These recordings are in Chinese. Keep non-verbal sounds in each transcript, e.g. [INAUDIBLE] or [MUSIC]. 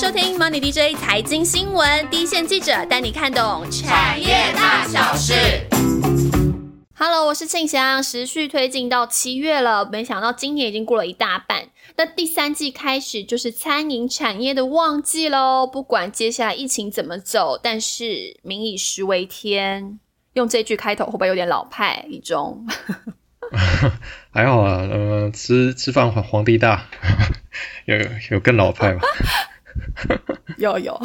收听 Money DJ 财经新闻，第一线记者带你看懂产业大小事。Hello，我是庆祥，时序推进到七月了，没想到今年已经过了一大半，那第三季开始就是餐饮产业的旺季喽。不管接下来疫情怎么走，但是民以食为天，用这句开头会不会有点老派？李忠，还好啊，呃，吃吃饭皇皇帝大，有有更老派吗？[LAUGHS] 有有，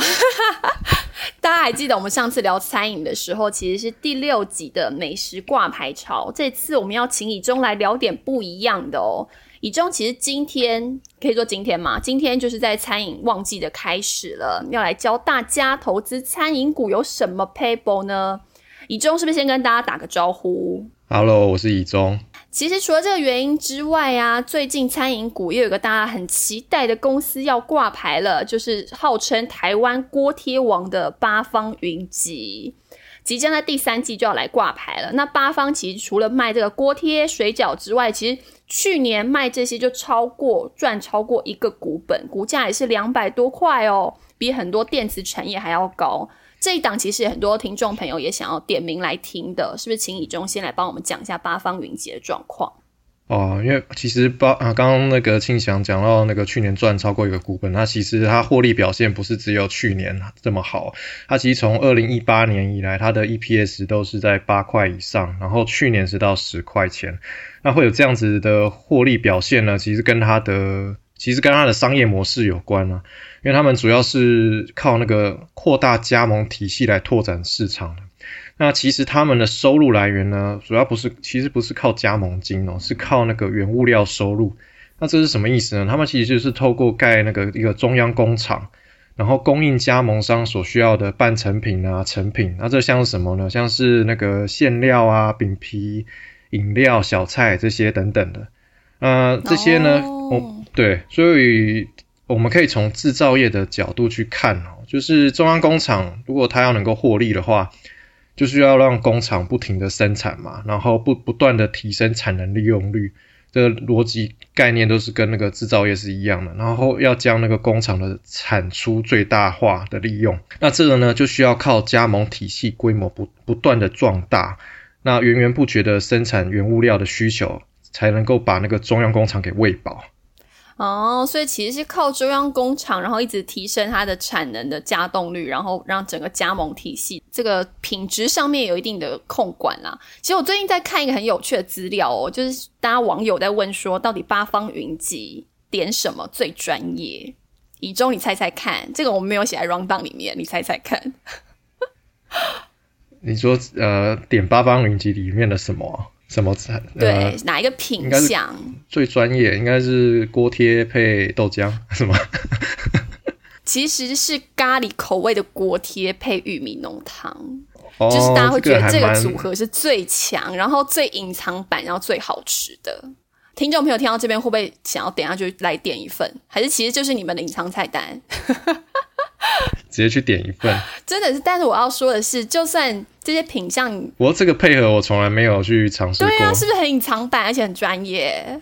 [LAUGHS] 大家还记得我们上次聊餐饮的时候，其实是第六集的美食挂牌潮。这次我们要请以中来聊点不一样的哦。以中其实今天可以说今天嘛，今天就是在餐饮旺季的开始了，要来教大家投资餐饮股有什么 paper 呢？以中是不是先跟大家打个招呼？Hello，我是以中。其实除了这个原因之外啊，最近餐饮股又有个大家很期待的公司要挂牌了，就是号称台湾锅贴王的八方云集，即将在第三季就要来挂牌了。那八方其实除了卖这个锅贴、水饺之外，其实去年卖这些就超过赚超过一个股本，股价也是两百多块哦，比很多电子产业还要高。这一档其实很多听众朋友也想要点名来听的，是不是？请以中先来帮我们讲一下八方云集的状况。哦，因为其实八啊，刚刚那个庆祥讲到那个去年赚超过一个股本，那其实它获利表现不是只有去年这么好，它其实从二零一八年以来，它的 EPS 都是在八块以上，然后去年是到十块钱，那会有这样子的获利表现呢？其实跟它的其实跟它的商业模式有关啊。因为他们主要是靠那个扩大加盟体系来拓展市场的。那其实他们的收入来源呢，主要不是，其实不是靠加盟金哦，是靠那个原物料收入。那这是什么意思呢？他们其实就是透过盖那个一个中央工厂，然后供应加盟商所需要的半成品啊、成品。那这像是什么呢？像是那个馅料啊、饼皮、饮料、小菜这些等等的。呃，这些呢，哦，对，所以。我们可以从制造业的角度去看哦，就是中央工厂如果它要能够获利的话，就是要让工厂不停的生产嘛，然后不不断的提升产能利用率，这个逻辑概念都是跟那个制造业是一样的，然后要将那个工厂的产出最大化的利用，那这个呢就需要靠加盟体系规模不不断的壮大，那源源不绝的生产原物料的需求，才能够把那个中央工厂给喂饱。哦，所以其实是靠中央工厂，然后一直提升它的产能的加动率，然后让整个加盟体系这个品质上面有一定的控管啦。其实我最近在看一个很有趣的资料哦，就是大家网友在问说，到底八方云集点什么最专业？以中，你猜猜看，这个我们没有写在 round down 里面，你猜猜看。[LAUGHS] 你说呃，点八方云集里面的什么？什么菜？对，哪一个品相最专业？应该是锅贴配豆浆，是吗？[LAUGHS] 其实是咖喱口味的锅贴配玉米浓汤，就是大家会觉得这个组合是最强，然后最隐藏版，然后最好吃的。听众朋友听到这边会不会想要等下就来点一份？还是其实就是你们的隐藏菜单？[LAUGHS] 直接去点一份，真的是。但是我要说的是，就算这些品相，不过这个配合我从来没有去尝试过。对啊，是不是很隐藏版，而且很专业？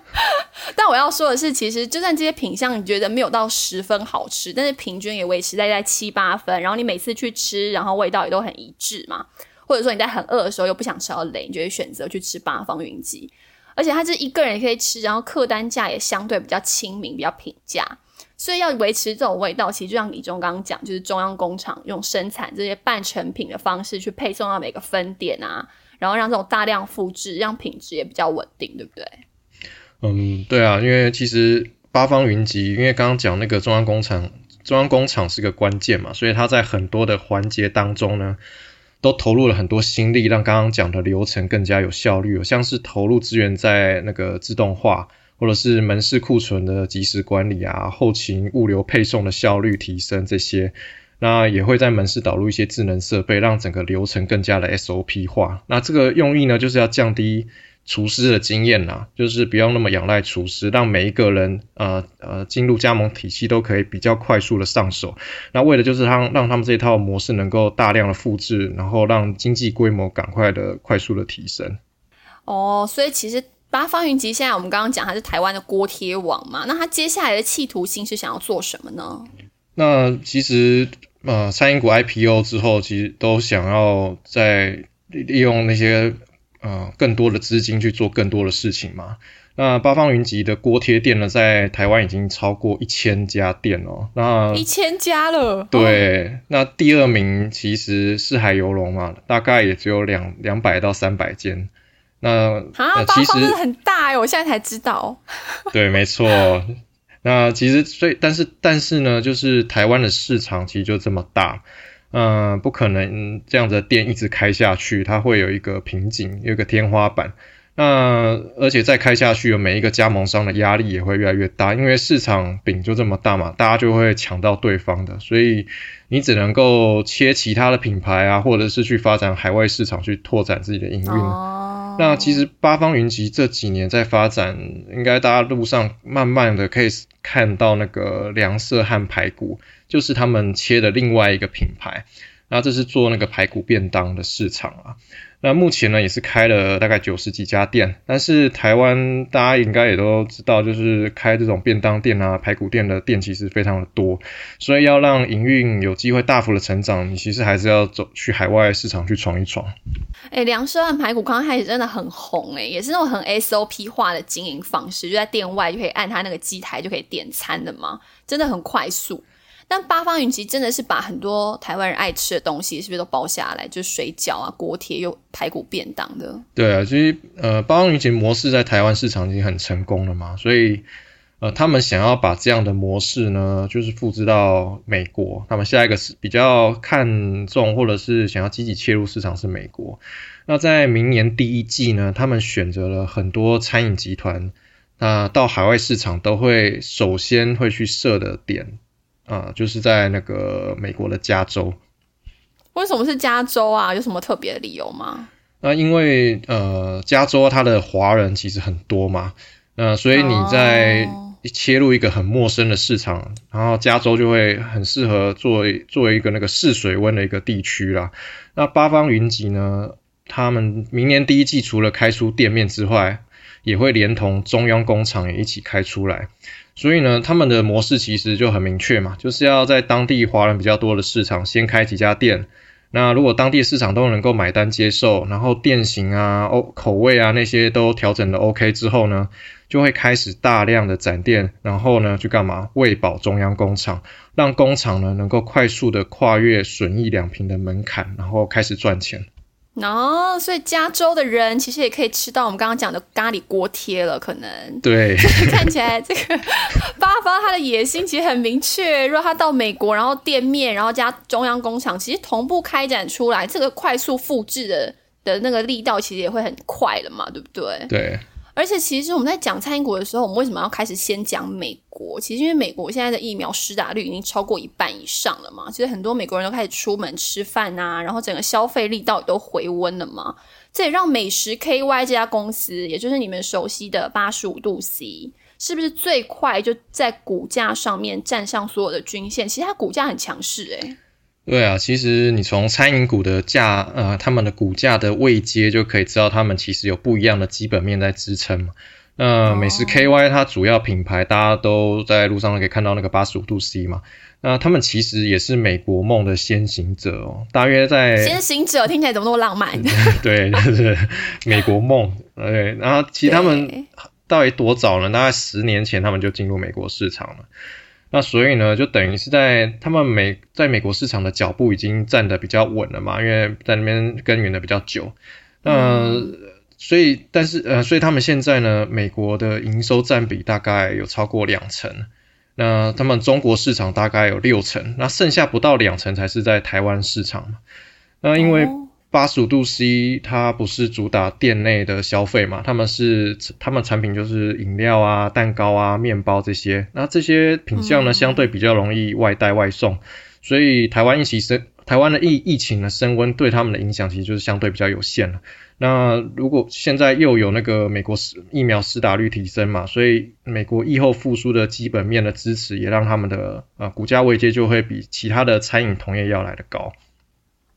[LAUGHS] 但我要说的是，其实就算这些品相你觉得没有到十分好吃，但是平均也维持在在七八分。然后你每次去吃，然后味道也都很一致嘛。或者说你在很饿的时候又不想吃到雷，你就会选择去吃八方云集。而且它是一个人也可以吃，然后客单价也相对比较亲民，比较平价。所以要维持这种味道，其实就像李忠刚刚讲，就是中央工厂用生产这些半成品的方式去配送到每个分店啊，然后让这种大量复制，让品质也比较稳定，对不对？嗯，对啊，因为其实八方云集，因为刚刚讲那个中央工厂，中央工厂是个关键嘛，所以它在很多的环节当中呢，都投入了很多心力，让刚刚讲的流程更加有效率，像是投入资源在那个自动化。或者是门市库存的及时管理啊，后勤物流配送的效率提升这些，那也会在门市导入一些智能设备，让整个流程更加的 SOP 化。那这个用意呢，就是要降低厨师的经验呐，就是不要那么仰赖厨师，让每一个人呃呃进入加盟体系都可以比较快速的上手。那为的就是让让他们这套模式能够大量的复制，然后让经济规模赶快的快速的提升。哦，所以其实。八方云集现在我们刚刚讲它是台湾的锅贴网嘛，那它接下来的企图心是想要做什么呢？那其实呃，餐饮股 IPO 之后，其实都想要在利用那些呃更多的资金去做更多的事情嘛。那八方云集的锅贴店呢，在台湾已经超过一千家店哦。那一千家了。对，那第二名其实是海游龙嘛，大概也只有两两百到三百间。那啊，八方真的很大哎，我现在才知道。[LAUGHS] 对，没错。那其实所以，但是但是呢，就是台湾的市场其实就这么大，嗯，不可能这样的店一直开下去，它会有一个瓶颈，有一个天花板。那而且再开下去，每一个加盟商的压力也会越来越大，因为市场饼就这么大嘛，大家就会抢到对方的，所以你只能够切其他的品牌啊，或者是去发展海外市场，去拓展自己的营运。那其实八方云集这几年在发展，应该大家路上慢慢的可以看到那个凉色和排骨，就是他们切的另外一个品牌。那这是做那个排骨便当的市场啊。那目前呢也是开了大概九十几家店，但是台湾大家应该也都知道，就是开这种便当店啊、排骨店的店其实非常的多，所以要让营运有机会大幅的成长，你其实还是要走去海外市场去闯一闯。哎，梁社和排骨刚开始真的很红哎，也是那种很 SOP 化的经营方式，就在店外就可以按他那个机台就可以点餐的嘛，真的很快速。但八方云集真的是把很多台湾人爱吃的东西，是不是都包下来？就是水饺啊、锅贴、又排骨便当的。对啊，其实呃，八方云集模式在台湾市场已经很成功了嘛，所以呃，他们想要把这样的模式呢，就是复制到美国。他们下一个是比较看重或者是想要积极切入市场是美国。那在明年第一季呢，他们选择了很多餐饮集团，那到海外市场都会首先会去设的点。啊，就是在那个美国的加州。为什么是加州啊？有什么特别的理由吗？那因为呃，加州它的华人其实很多嘛，呃，所以你在切入一个很陌生的市场，然后加州就会很适合作为作为一个那个试水温的一个地区啦。那八方云集呢，他们明年第一季除了开出店面之外，也会连同中央工厂也一起开出来。所以呢，他们的模式其实就很明确嘛，就是要在当地华人比较多的市场先开几家店。那如果当地市场都能够买单接受，然后店型啊、哦口味啊那些都调整的 OK 之后呢，就会开始大量的展店，然后呢去干嘛？喂饱中央工厂，让工厂呢能够快速的跨越损益两平的门槛，然后开始赚钱。哦，所以加州的人其实也可以吃到我们刚刚讲的咖喱锅贴了，可能对。[LAUGHS] 看起来这个八方他的野心其实很明确，如果他到美国，然后店面，然后加中央工厂，其实同步开展出来，这个快速复制的的那个力道其实也会很快了嘛，对不对？对。而且其实我们在讲餐股的时候，我们为什么要开始先讲美国？其实因为美国现在的疫苗施打率已经超过一半以上了嘛，其实很多美国人都开始出门吃饭啊，然后整个消费力道也都回温了嘛。这也让美食 KY 这家公司，也就是你们熟悉的八十五度 C，是不是最快就在股价上面站上所有的均线？其实它股价很强势诶。对啊，其实你从餐饮股的价，呃，他们的股价的位阶就可以知道，他们其实有不一样的基本面在支撑嘛。那美食 KY 它主要品牌，大家都在路上可以看到那个八十五度 C 嘛。那他们其实也是美国梦的先行者哦，大约在先行者听起来怎么那么浪漫？[LAUGHS] 对，就是美国梦。对，然后其实他们到底多早呢？大概十年前他们就进入美国市场了。那所以呢，就等于是在他们美在美国市场的脚步已经站得比较稳了嘛，因为在那边耕耘的比较久。那所以，但是呃，所以他们现在呢，美国的营收占比大概有超过两成，那他们中国市场大概有六成，那剩下不到两成才是在台湾市场那因为。八十五度 C，它不是主打店内的消费嘛？他们是他们产品就是饮料啊、蛋糕啊、面包这些。那这些品相呢，相对比较容易外带外送，所以台湾疫情升，台湾的疫疫情的升温对他们的影响其实就是相对比较有限了。那如果现在又有那个美国疫苗施打率提升嘛，所以美国疫后复苏的基本面的支持，也让他们的呃股价位阶就会比其他的餐饮同业要来的高。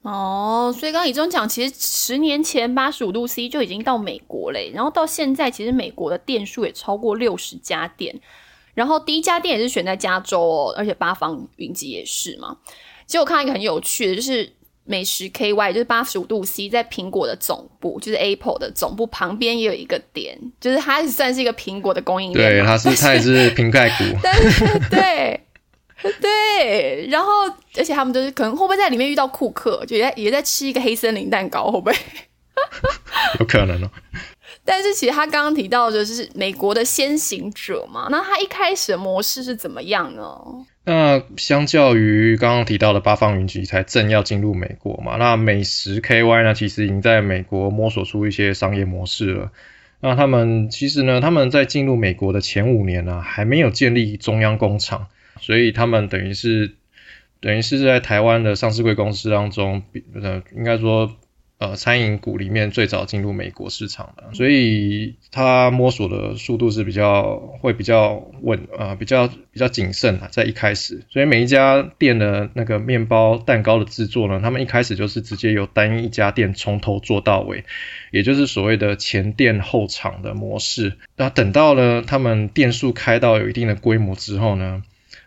哦，所以刚刚李总讲，其实十年前八十五度 C 就已经到美国嘞，然后到现在其实美国的店数也超过六十家店，然后第一家店也是选在加州哦，而且八方云集也是嘛。其实我看到一个很有趣的，就是美食 KY，就是八十五度 C，在苹果的总部，就是 Apple 的总部旁边也有一个店，就是它算是一个苹果的供应链。对，它是它也是瓶盖股。[LAUGHS] 但是对 [LAUGHS] 对，然后而且他们就是可能会不会在里面遇到库克，就也在也在吃一个黑森林蛋糕，会不会？[LAUGHS] 有可能哦。但是其实他刚刚提到的就是美国的先行者嘛，那他一开始的模式是怎么样呢？那相较于刚刚提到的八方云集才正要进入美国嘛，那美食 KY 呢，其实已经在美国摸索出一些商业模式了。那他们其实呢，他们在进入美国的前五年呢，还没有建立中央工厂，所以他们等于是等于是在台湾的上市贵公司当中，呃，应该说。呃，餐饮股里面最早进入美国市场的，所以他摸索的速度是比较会比较稳，呃，比较比较谨慎啊，在一开始，所以每一家店的那个面包、蛋糕的制作呢，他们一开始就是直接由单一家店从头做到尾，也就是所谓的前店后厂的模式。那等到了他们店数开到有一定的规模之后呢，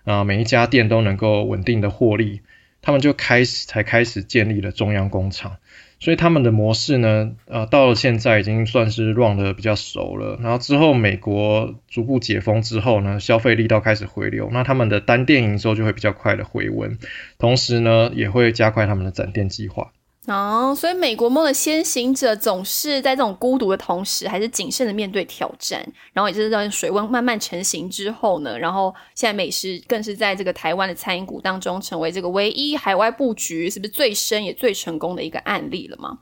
啊，每一家店都能够稳定的获利，他们就开始才开始建立了中央工厂。所以他们的模式呢，呃，到了现在已经算是 run 的比较熟了。然后之后美国逐步解封之后呢，消费力道开始回流，那他们的单店营收就会比较快的回温，同时呢，也会加快他们的展店计划。哦，所以美国梦的先行者总是在这种孤独的同时，还是谨慎的面对挑战。然后也就是在水温慢慢成型之后呢，然后现在美食更是在这个台湾的餐饮股当中，成为这个唯一海外布局是不是最深也最成功的一个案例了吗？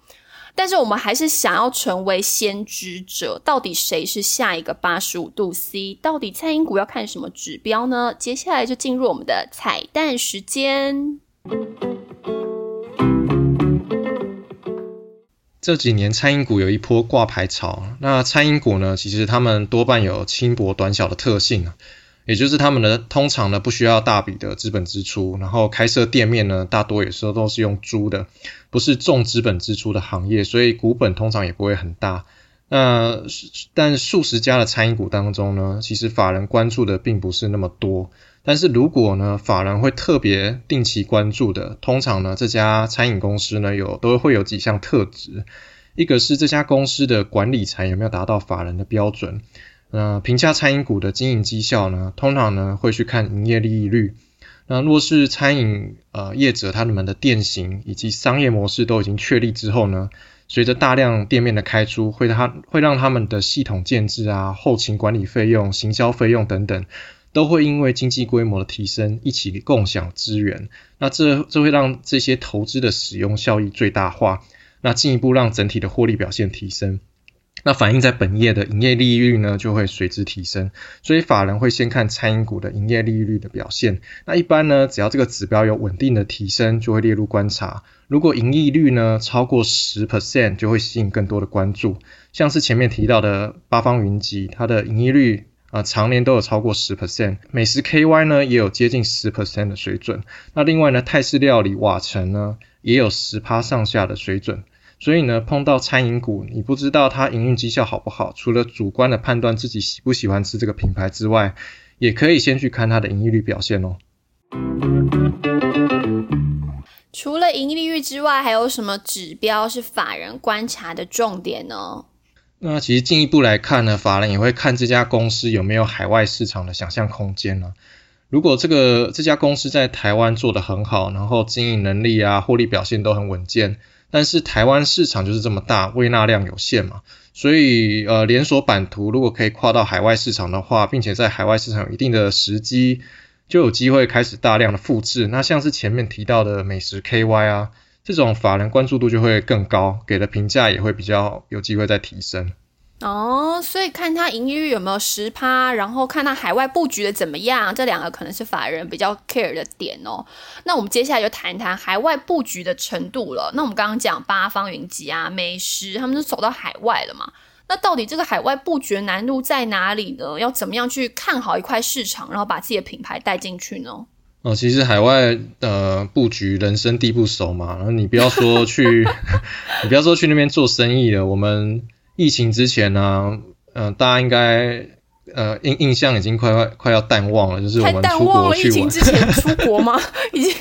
但是我们还是想要成为先知者，到底谁是下一个八十五度 C？到底餐饮股要看什么指标呢？接下来就进入我们的彩蛋时间。这几年餐饮股有一波挂牌潮，那餐饮股呢，其实他们多半有轻薄短小的特性，也就是他们的通常呢不需要大笔的资本支出，然后开设店面呢大多有时候都是用租的，不是重资本支出的行业，所以股本通常也不会很大。那但数十家的餐饮股当中呢，其实法人关注的并不是那么多。但是如果呢，法人会特别定期关注的，通常呢，这家餐饮公司呢有都会有几项特质，一个是这家公司的管理层有没有达到法人的标准，那评价餐饮股的经营绩效呢，通常呢会去看营业利率，那若是餐饮呃业者他们的店型以及商业模式都已经确立之后呢，随着大量店面的开出，会他会让他们的系统建制啊、后勤管理费用、行销费用等等。都会因为经济规模的提升，一起共享资源，那这这会让这些投资的使用效益最大化，那进一步让整体的获利表现提升，那反映在本业的营业利率呢就会随之提升，所以法人会先看餐饮股的营业利率的表现，那一般呢只要这个指标有稳定的提升，就会列入观察，如果盈利率呢超过十 percent，就会吸引更多的关注，像是前面提到的八方云集，它的盈利率。啊，常年都有超过十 percent，美食 KY 呢也有接近十 percent 的水准。那另外呢，泰式料理瓦城呢也有十趴上下的水准。所以呢，碰到餐饮股，你不知道它营运绩效好不好，除了主观的判断自己喜不喜欢吃这个品牌之外，也可以先去看它的盈利率表现哦。除了盈利率之外，还有什么指标是法人观察的重点呢？那其实进一步来看呢，法人也会看这家公司有没有海外市场的想象空间呢。如果这个这家公司在台湾做得很好，然后经营能力啊、获利表现都很稳健，但是台湾市场就是这么大，微纳量有限嘛，所以呃连锁版图如果可以跨到海外市场的话，并且在海外市场有一定的时机，就有机会开始大量的复制。那像是前面提到的美食 KY 啊。这种法人关注度就会更高，给的评价也会比较有机会再提升。哦，所以看它盈利率有没有十趴，然后看它海外布局的怎么样，这两个可能是法人比较 care 的点哦。那我们接下来就谈谈海外布局的程度了。那我们刚刚讲八方云集啊、美食，他们都走到海外了嘛？那到底这个海外布局的难度在哪里呢？要怎么样去看好一块市场，然后把自己的品牌带进去呢？哦，其实海外呃布局人生地不熟嘛，然后你不要说去，[LAUGHS] 你不要说去那边做生意了。我们疫情之前呢，嗯，大家应该呃印印象已经快快快要淡忘了，就是我太们出淡忘了国去玩，疫情之前出国吗？[LAUGHS] 已经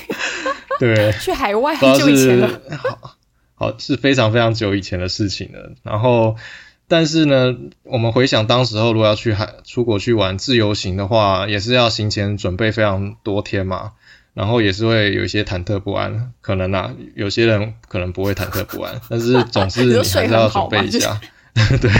对，[LAUGHS] 去海外很久以前是了。好好是非常非常久以前的事情了。然后，但是呢，我们回想当时候如果要去海出国去玩自由行的话，也是要行前准备非常多天嘛。然后也是会有一些忐忑不安，可能啊，有些人可能不会忐忑不安，但是总是 [LAUGHS] 你还是要准备一嘛下。[LAUGHS] 对，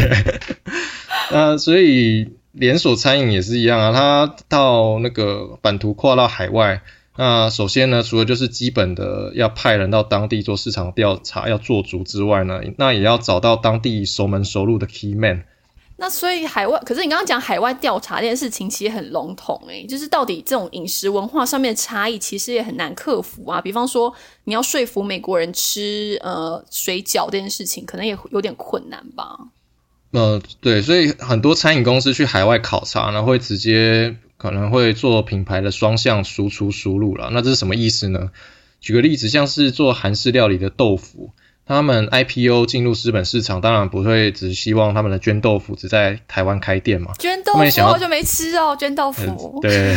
那所以连锁餐饮也是一样啊，它到那个版图跨到海外，那首先呢，除了就是基本的要派人到当地做市场调查要做足之外呢，那也要找到当地熟门熟路的 key man。那所以海外，可是你刚刚讲海外调查这件事情，其实很笼统诶、就是到底这种饮食文化上面的差异，其实也很难克服啊。比方说，你要说服美国人吃呃水饺这件事情，可能也有点困难吧。呃，对，所以很多餐饮公司去海外考察呢，会直接可能会做品牌的双向输出输入了。那这是什么意思呢？举个例子，像是做韩式料理的豆腐，他们 IPO 进入资本市场，当然不会只希望他们的捐豆腐只在台湾开店嘛。捐豆腐好久没吃哦，捐豆腐。对，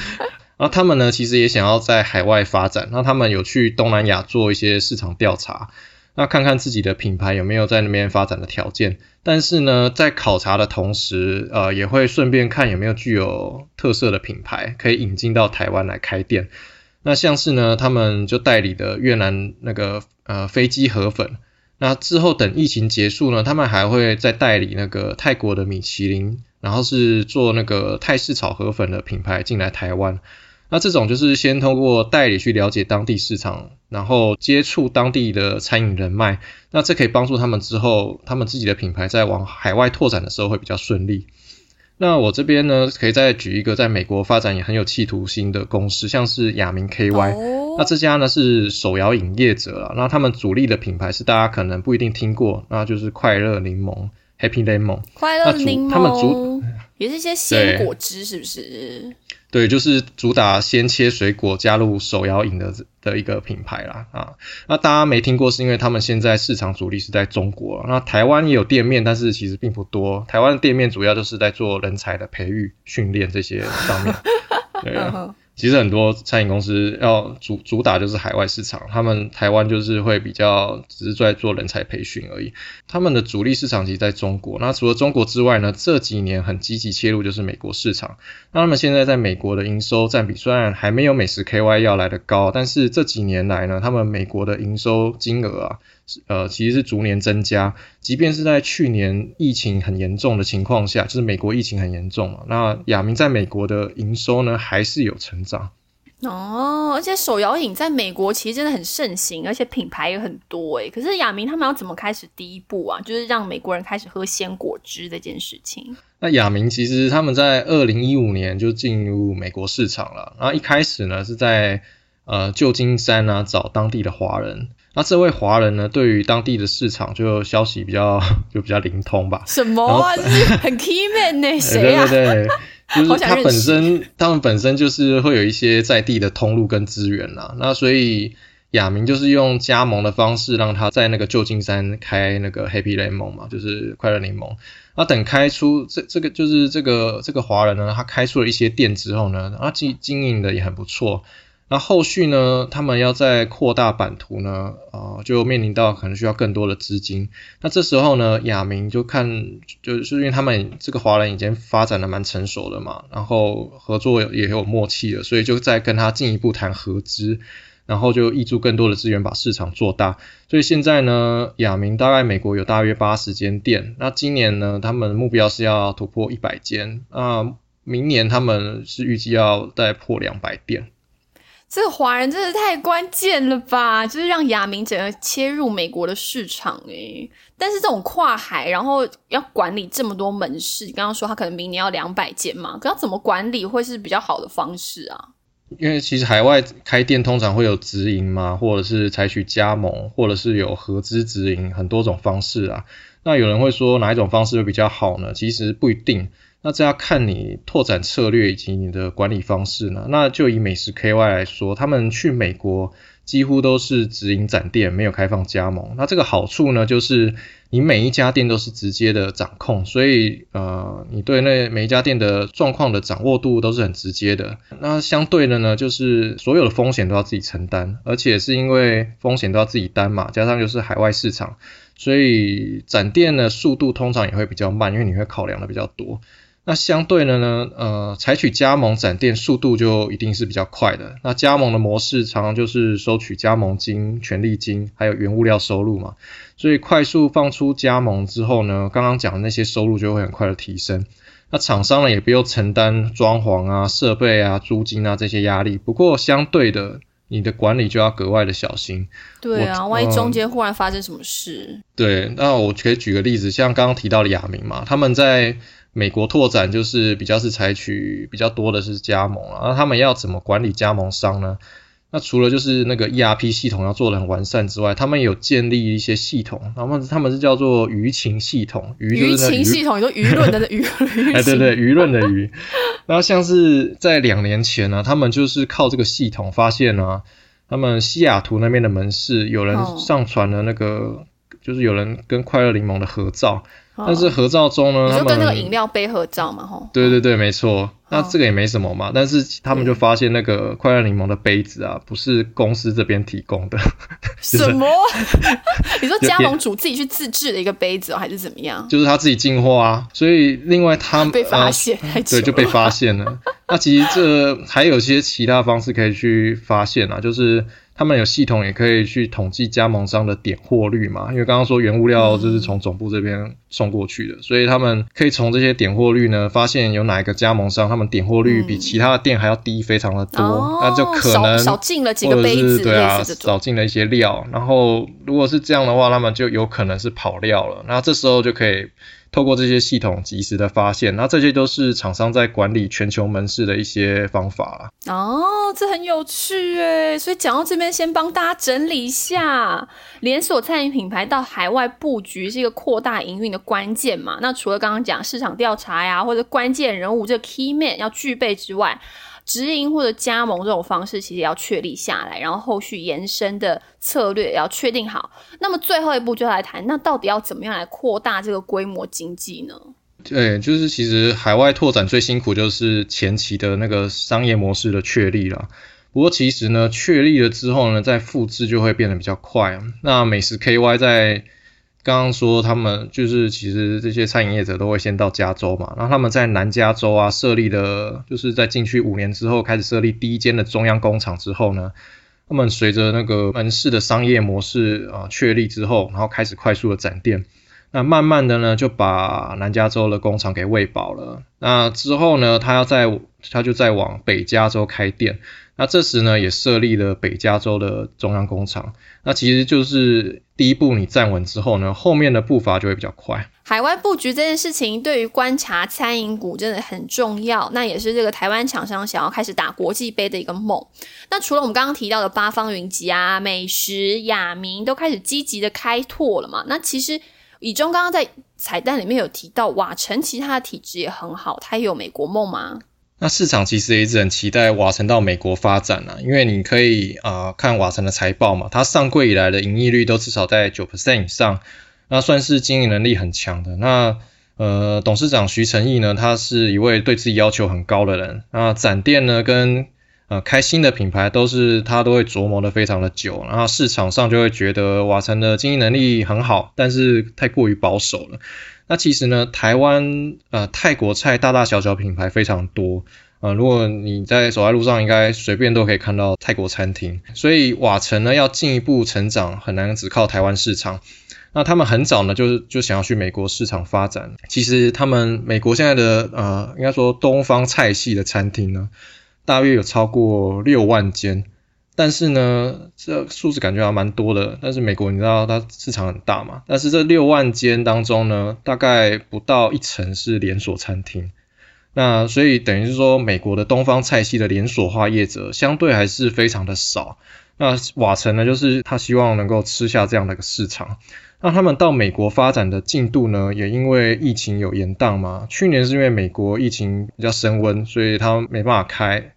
[LAUGHS] 然后他们呢，其实也想要在海外发展，那他们有去东南亚做一些市场调查，那看看自己的品牌有没有在那边发展的条件。但是呢，在考察的同时，呃，也会顺便看有没有具有特色的品牌可以引进到台湾来开店。那像是呢，他们就代理的越南那个呃飞机河粉，那之后等疫情结束呢，他们还会再代理那个泰国的米其林，然后是做那个泰式炒河粉的品牌进来台湾。那这种就是先通过代理去了解当地市场，然后接触当地的餐饮人脉，那这可以帮助他们之后他们自己的品牌在往海外拓展的时候会比较顺利。那我这边呢，可以再举一个在美国发展也很有企图心的公司，像是亚明 KY，、哦那这家呢是手摇饮业者啦，那他们主力的品牌是大家可能不一定听过，那就是快乐柠檬 Happy Lemon。快乐柠檬他们主也是一些鲜果汁，是不是？对，就是主打先切水果加入手摇饮的的一个品牌啦啊。那大家没听过，是因为他们现在市场主力是在中国，那台湾也有店面，但是其实并不多。台湾的店面主要就是在做人才的培育、训练这些上面。对啊，[LAUGHS] 其实很多餐饮公司要主主打就是海外市场，他们台湾就是会比较只是在做人才培训而已。他们的主力市场其实在中国，那除了中国之外呢，这几年很积极切入就是美国市场。那他们现在在美国的营收占比虽然还没有美食 KY 要来的高，但是这几年来呢，他们美国的营收金额啊，呃其实是逐年增加。即便是在去年疫情很严重的情况下，就是美国疫情很严重嘛，那亚明在美国的营收呢还是有成长。哦，而且手摇饮在美国其实真的很盛行，而且品牌也很多诶。可是亚明他们要怎么开始第一步啊？就是让美国人开始喝鲜果汁这件事情。那亚明其实他们在二零一五年就进入美国市场了，然后一开始呢是在呃旧金山啊找当地的华人，那这位华人呢对于当地的市场就消息比较就比较灵通吧，什么啊？很 key man 呢、[LAUGHS] 谁对啊？对对，就 [LAUGHS] 是他本身，他们本身就是会有一些在地的通路跟资源啦。那所以亚明就是用加盟的方式，让他在那个旧金山开那个 Happy Lemon 嘛，就是快乐柠檬。那等开出这这个就是这个这个华人呢，他开出了一些店之后呢，他经经营的也很不错。那后续呢，他们要再扩大版图呢，呃，就面临到可能需要更多的资金。那这时候呢，亚明就看，就是因为他们这个华人已经发展的蛮成熟的嘛，然后合作也有默契了，所以就再跟他进一步谈合资，然后就挹注更多的资源把市场做大。所以现在呢，亚明大概美国有大约八十间店，那今年呢，他们目标是要突破一百间，那明年他们是预计要再破两百店。这个华人真的太关键了吧！就是让亚明整个切入美国的市场诶。但是这种跨海，然后要管理这么多门市，你刚刚说他可能明年要两百间嘛，可要怎么管理会是比较好的方式啊？因为其实海外开店通常会有直营嘛，或者是采取加盟，或者是有合资直营，很多种方式啊。那有人会说哪一种方式会比较好呢？其实不一定，那这要看你拓展策略以及你的管理方式呢。那就以美食 KY 来说，他们去美国几乎都是直营展店，没有开放加盟。那这个好处呢，就是你每一家店都是直接的掌控，所以呃，你对那每一家店的状况的掌握度都是很直接的。那相对的呢，就是所有的风险都要自己承担，而且是因为风险都要自己担嘛，加上就是海外市场，所以展店的速度通常也会比较慢，因为你会考量的比较多。那相对的呢，呃，采取加盟展店速度就一定是比较快的。那加盟的模式常常就是收取加盟金、权利金，还有原物料收入嘛。所以快速放出加盟之后呢，刚刚讲的那些收入就会很快的提升。那厂商呢也不用承担装潢啊、设备啊、租金啊这些压力。不过相对的，你的管理就要格外的小心。对啊，万一中间忽然发生什么事？对，那我可以举个例子，像刚刚提到的雅明嘛，他们在。美国拓展就是比较是采取比较多的是加盟啊，那他们要怎么管理加盟商呢？那除了就是那个 ERP 系统要做的很完善之外，他们有建立一些系统，他们他们是叫做舆情系统，舆情系统，你说舆论的 [LAUGHS] 舆，哎对对，舆论的舆。[LAUGHS] 然后像是在两年前呢，他们就是靠这个系统发现呢，他们西雅图那边的门市有人上传了那个，就是有人跟快乐柠檬的合照。但是合照中呢，你就跟那个饮料杯合照嘛，吼。对对对，没错。那这个也没什么嘛。但是他们就发现那个快乐柠檬的杯子啊，不是公司这边提供的。[LAUGHS] 什么？[LAUGHS] 你说加盟主自己去自制的一个杯子，还是怎么样？就是他自己进货啊。所以另外他被发现，对，就被发现了。[LAUGHS] 那其实这还有些其他方式可以去发现啊，就是。他们有系统也可以去统计加盟商的点货率嘛？因为刚刚说原物料就是从总部这边送过去的，所以他们可以从这些点货率呢，发现有哪一个加盟商他们点货率比其他的店还要低非常的多，那就可能少进了几个杯子，对啊，少进了一些料。然后如果是这样的话，他们就有可能是跑料了。那这时候就可以。透过这些系统及时的发现，那这些都是厂商在管理全球门市的一些方法哦，这很有趣诶。所以讲到这边，先帮大家整理一下，连锁餐饮品牌到海外布局是一个扩大营运的关键嘛？那除了刚刚讲市场调查呀，或者关键人物这个 key man 要具备之外。直营或者加盟这种方式，其实要确立下来，然后后续延伸的策略也要确定好。那么最后一步就来谈，那到底要怎么样来扩大这个规模经济呢？对，就是其实海外拓展最辛苦就是前期的那个商业模式的确立了。不过其实呢，确立了之后呢，再复制就会变得比较快。那美食 KY 在刚刚说他们就是其实这些餐饮业者都会先到加州嘛，然后他们在南加州啊设立的，就是在进去五年之后开始设立第一间的中央工厂之后呢，他们随着那个门市的商业模式啊确立之后，然后开始快速的展店，那慢慢的呢就把南加州的工厂给喂饱了，那之后呢他要在他就在往北加州开店。那这时呢，也设立了北加州的中央工厂。那其实就是第一步，你站稳之后呢，后面的步伐就会比较快。海外布局这件事情，对于观察餐饮股真的很重要。那也是这个台湾厂商想要开始打国际杯的一个梦。那除了我们刚刚提到的八方云集啊、美食、雅明都开始积极的开拓了嘛？那其实以中刚刚在彩蛋里面有提到，瓦城其他的体质也很好，他也有美国梦吗？那市场其实也一直很期待瓦城到美国发展啊，因为你可以啊看瓦城的财报嘛，它上柜以来的盈利率都至少在九 percent 以上，那算是经营能力很强的。那呃董事长徐成义呢，他是一位对自己要求很高的人，那展店呢跟呃开新的品牌都是他都会琢磨的非常的久，然后市场上就会觉得瓦城的经营能力很好，但是太过于保守了。那其实呢，台湾呃泰国菜大大小小品牌非常多，呃，如果你在走在路上，应该随便都可以看到泰国餐厅。所以瓦城呢要进一步成长，很难只靠台湾市场。那他们很早呢，就是就想要去美国市场发展。其实他们美国现在的呃，应该说东方菜系的餐厅呢，大约有超过六万间。但是呢，这数字感觉还蛮多的。但是美国你知道它市场很大嘛？但是这六万间当中呢，大概不到一成是连锁餐厅。那所以等于是说，美国的东方菜系的连锁化业者相对还是非常的少。那瓦城呢，就是他希望能够吃下这样的一个市场。那他们到美国发展的进度呢，也因为疫情有延宕嘛。去年是因为美国疫情比较升温，所以他们没办法开。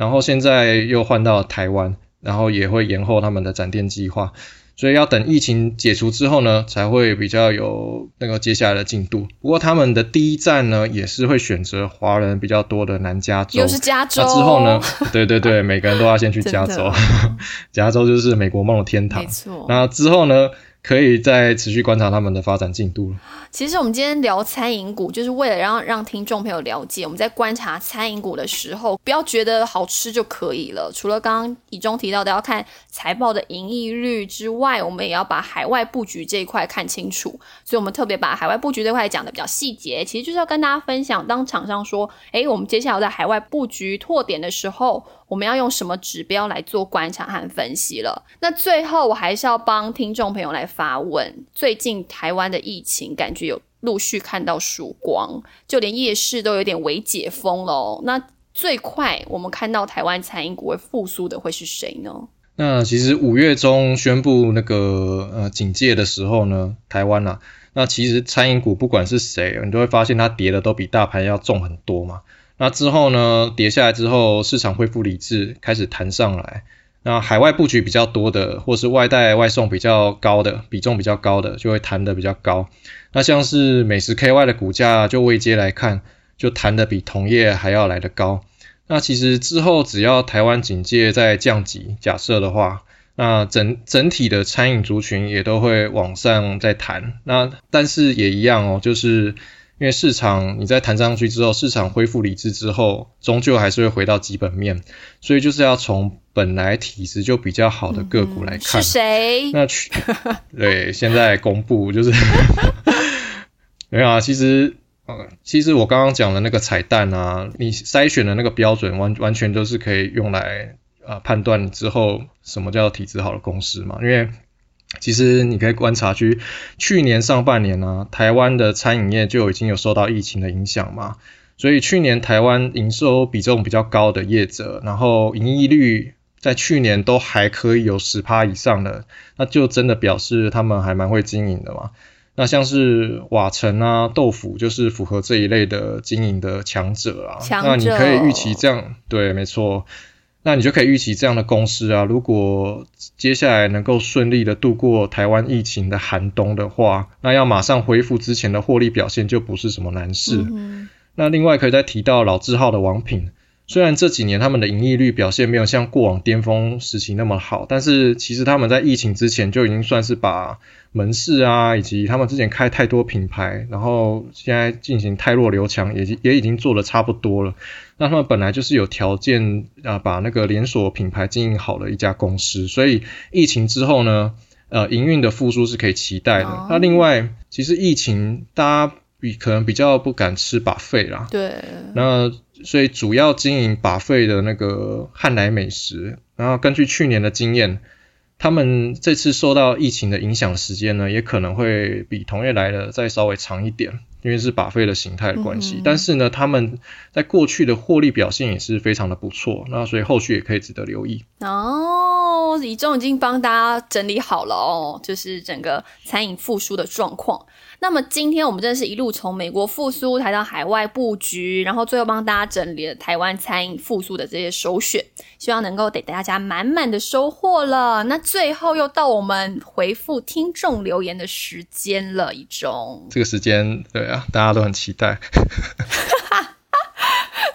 然后现在又换到台湾，然后也会延后他们的展店计划。所以要等疫情解除之后呢，才会比较有那个接下来的进度。不过他们的第一站呢，也是会选择华人比较多的南加州。又是加州。那之后呢？对对对，每个人都要先去 [LAUGHS] 加州。[LAUGHS] 加州就是美国梦的天堂。没错。那之后呢？可以再持续观察他们的发展进度了。其实我们今天聊餐饮股，就是为了让让听众朋友了解，我们在观察餐饮股的时候，不要觉得好吃就可以了。除了刚刚以中提到的要看财报的盈利率之外，我们也要把海外布局这一块看清楚。所以我们特别把海外布局这块讲的比较细节，其实就是要跟大家分享，当厂商说，哎，我们接下来在海外布局拓点的时候。我们要用什么指标来做观察和分析了？那最后我还是要帮听众朋友来发问：最近台湾的疫情感觉有陆续看到曙光，就连夜市都有点微解封了。那最快我们看到台湾餐饮股会复苏的会是谁呢？那其实五月中宣布那个呃警戒的时候呢，台湾啊，那其实餐饮股不管是谁，你都会发现它跌的都比大盘要重很多嘛。那之后呢？跌下来之后，市场恢复理智，开始弹上来。那海外布局比较多的，或是外带外送比较高的比重比较高的，就会弹的比较高。那像是美食 KY 的股价，就未接来看，就弹的比同业还要来得高。那其实之后只要台湾警戒再降级，假设的话，那整整体的餐饮族群也都会往上再弹。那但是也一样哦，就是。因为市场你在弹上去之后，市场恢复理智之后，终究还是会回到基本面，所以就是要从本来体质就比较好的个股来看。是谁？那去 [LAUGHS] 对，现在公布就是 [LAUGHS] 没有啊。其实，呃，其实我刚刚讲的那个彩蛋啊，你筛选的那个标准完完全都是可以用来啊判断之后什么叫体质好的公司嘛，因为。其实你可以观察去去年上半年呢，台湾的餐饮业就已经有受到疫情的影响嘛，所以去年台湾营收比重比较高的业者，然后盈利率在去年都还可以有十趴以上的，那就真的表示他们还蛮会经营的嘛。那像是瓦城啊、豆腐，就是符合这一类的经营的强者啊。那你可以预期这样，对，没错。那你就可以预期这样的公司啊，如果接下来能够顺利的度过台湾疫情的寒冬的话，那要马上恢复之前的获利表现就不是什么难事。那另外可以再提到老字号的王品。虽然这几年他们的盈利率表现没有像过往巅峰时期那么好，但是其实他们在疫情之前就已经算是把门市啊，以及他们之前开太多品牌，然后现在进行太弱留强，也也已经做的差不多了。那他们本来就是有条件啊，把那个连锁品牌经营好的一家公司，所以疫情之后呢，呃，营运的复苏是可以期待的。那另外，其实疫情大家比可能比较不敢吃把费啦，对，那。所以主要经营把费的那个汉来美食，然后根据去年的经验，他们这次受到疫情的影响时间呢，也可能会比同业来的再稍微长一点，因为是把费的形态的关系。但是呢，他们在过去的获利表现也是非常的不错，那所以后续也可以值得留意。哦，李总已经帮大家整理好了哦，就是整个餐饮复苏的状况。那么今天我们真的是一路从美国复苏谈到海外布局，然后最后帮大家整理了台湾餐饮复苏的这些首选，希望能够给大家满满的收获了。那最后又到我们回复听众留言的时间了，一中。[LAUGHS] 这个时间，对啊，大家都很期待。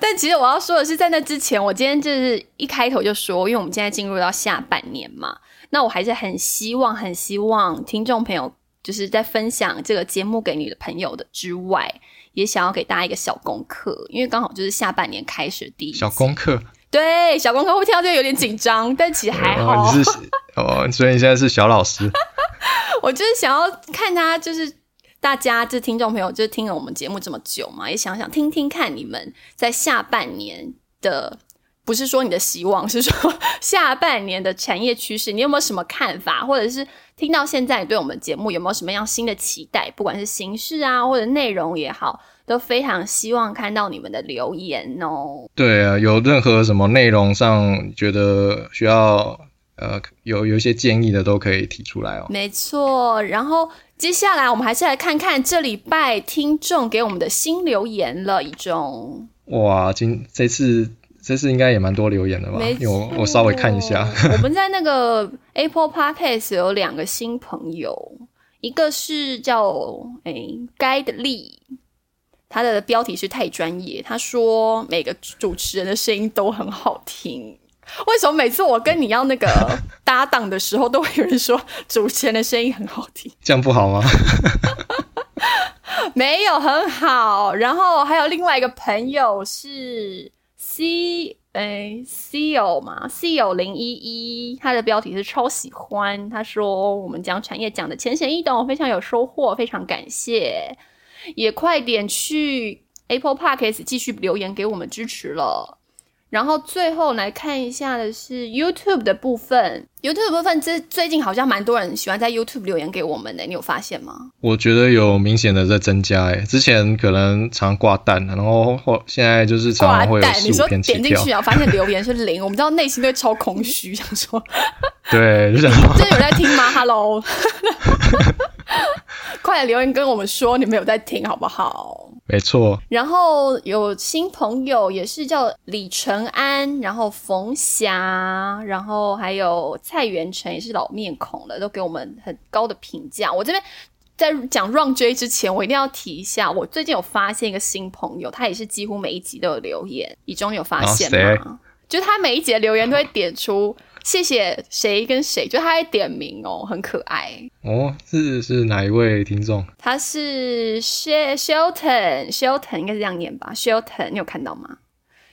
但其实我要说的是，在那之前，我今天就是一开头就说，因为我们现在进入到下半年嘛，那我还是很希望、很希望听众朋友。就是在分享这个节目给你的朋友的之外，也想要给大家一个小功课，因为刚好就是下半年开始第一小功课，对小功课会听到这个有点紧张，但其实还好。你是 [LAUGHS] 哦，所以你现在是小老师。[LAUGHS] 我就是想要看他，就是大家这听众朋友，就是听了我们节目这么久嘛，也想想听听看你们在下半年的。不是说你的希望，是说下半年的产业趋势，你有没有什么看法？或者是听到现在，你对我们节目有没有什么样新的期待？不管是形式啊，或者内容也好，都非常希望看到你们的留言哦。对啊，有任何什么内容上觉得需要呃有有一些建议的，都可以提出来哦。没错，然后接下来我们还是来看看这礼拜听众给我们的新留言了，一种哇，今这次。这次应该也蛮多留言的吧？没因为我我稍微看一下，[LAUGHS] 我们在那个 Apple Podcast 有两个新朋友，一个是叫诶该的力，他的标题是太专业，他说每个主持人的声音都很好听。为什么每次我跟你要那个 [LAUGHS] 搭档的时候，都会有人说主持人的声音很好听？这样不好吗？[LAUGHS] 没有很好。然后还有另外一个朋友是 C 哎 C O 嘛，C O 零一一，他的标题是超喜欢。他说我们讲产业讲的浅显易懂，非常有收获，非常感谢。也快点去 Apple Podcast 继续留言给我们支持了。然后最后来看一下的是 YouTube 的部分，YouTube 的部分这最近好像蛮多人喜欢在 YouTube 留言给我们的，你有发现吗？我觉得有明显的在增加诶，之前可能常挂蛋，然后后现在就是常挂常会有蛋，你说四五篇点进去，然后发现留言是零，我们知道内心都会超空虚，想说对，就想说 [LAUGHS] 真的有在听吗？Hello，[LAUGHS] 快点留言跟我们说你们有在听好不好？没错，然后有新朋友也是叫李承安，然后冯霞，然后还有蔡元成也是老面孔了，都给我们很高的评价。我这边在讲 Run J 之前，我一定要提一下，我最近有发现一个新朋友，他也是几乎每一集都有留言，以中你有发现啊吗？就是他每一集的留言都会点出谢谢谁跟谁，就他会点名哦，很可爱。哦，是是哪一位听众？他是 Sh Shelton Shelton 应该是这样念吧？Shelton 你有看到吗？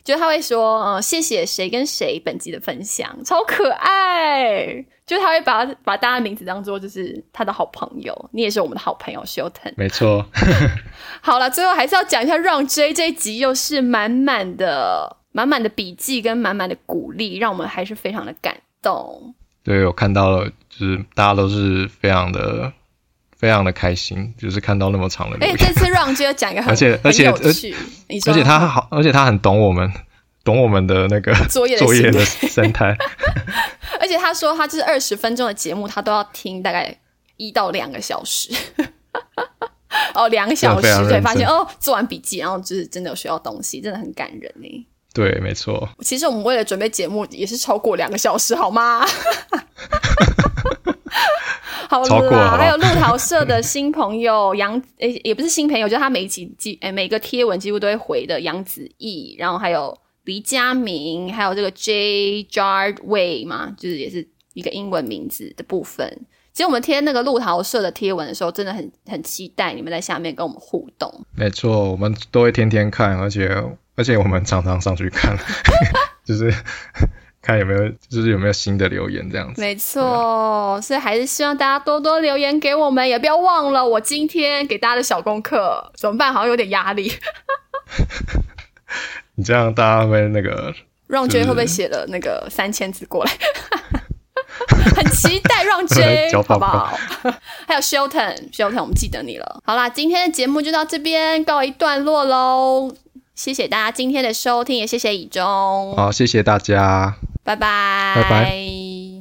就他会说，呃，谢谢谁跟谁本集的分享，超可爱。就他会把把大家的名字当做就是他的好朋友，你也是我们的好朋友 Shelton。没错，[LAUGHS] 好了，最后还是要讲一下让 J 这一集又是满满的满满的笔记跟满满的鼓励，让我们还是非常的感动。对我看到了，就是大家都是非常的非常的开心，就是看到那么长的留哎、言，这次让 J 讲一个很而且而且很有趣，你说而且他好，而且他很懂我们，懂我们的那个 [LAUGHS] 作业的作业的心生态。[LAUGHS] 而且他说他就是二十分钟的节目，他都要听大概一到两个小时。[LAUGHS] 哦，两个小时，对，发现哦，做完笔记，然后就是真的有学到东西，真的很感人呢。对，没错，[LAUGHS] 其实我们为了准备节目，也是超过两个小时，好吗？[LAUGHS] 好啦，超过了好还有路桃社的新朋友杨，诶、也不是新朋友，就是他每一集几，诶、每个贴文几乎都会回的杨子毅，然后还有黎佳明，还有这个 J Jardway 嘛，就是也是一个英文名字的部分。其实我们贴那个路桃社的贴文的时候，真的很很期待你们在下面跟我们互动。没错，我们都会天天看，而且而且我们常常上去看，[LAUGHS] 就是 [LAUGHS] 看有没有就是有没有新的留言这样子。没错，所以还是希望大家多多留言给我们，也不要忘了我今天给大家的小功课，怎么办？好像有点压力。[LAUGHS] 你这样大家会那个让 J 是会不会写了那个三千字过来？很期待让 J 好不好？还有 Shelton，Shelton，我们记得你了。好啦，今天的节目就到这边告一段落喽。谢谢大家今天的收听，也谢谢以中，好，谢谢大家。拜拜，拜拜。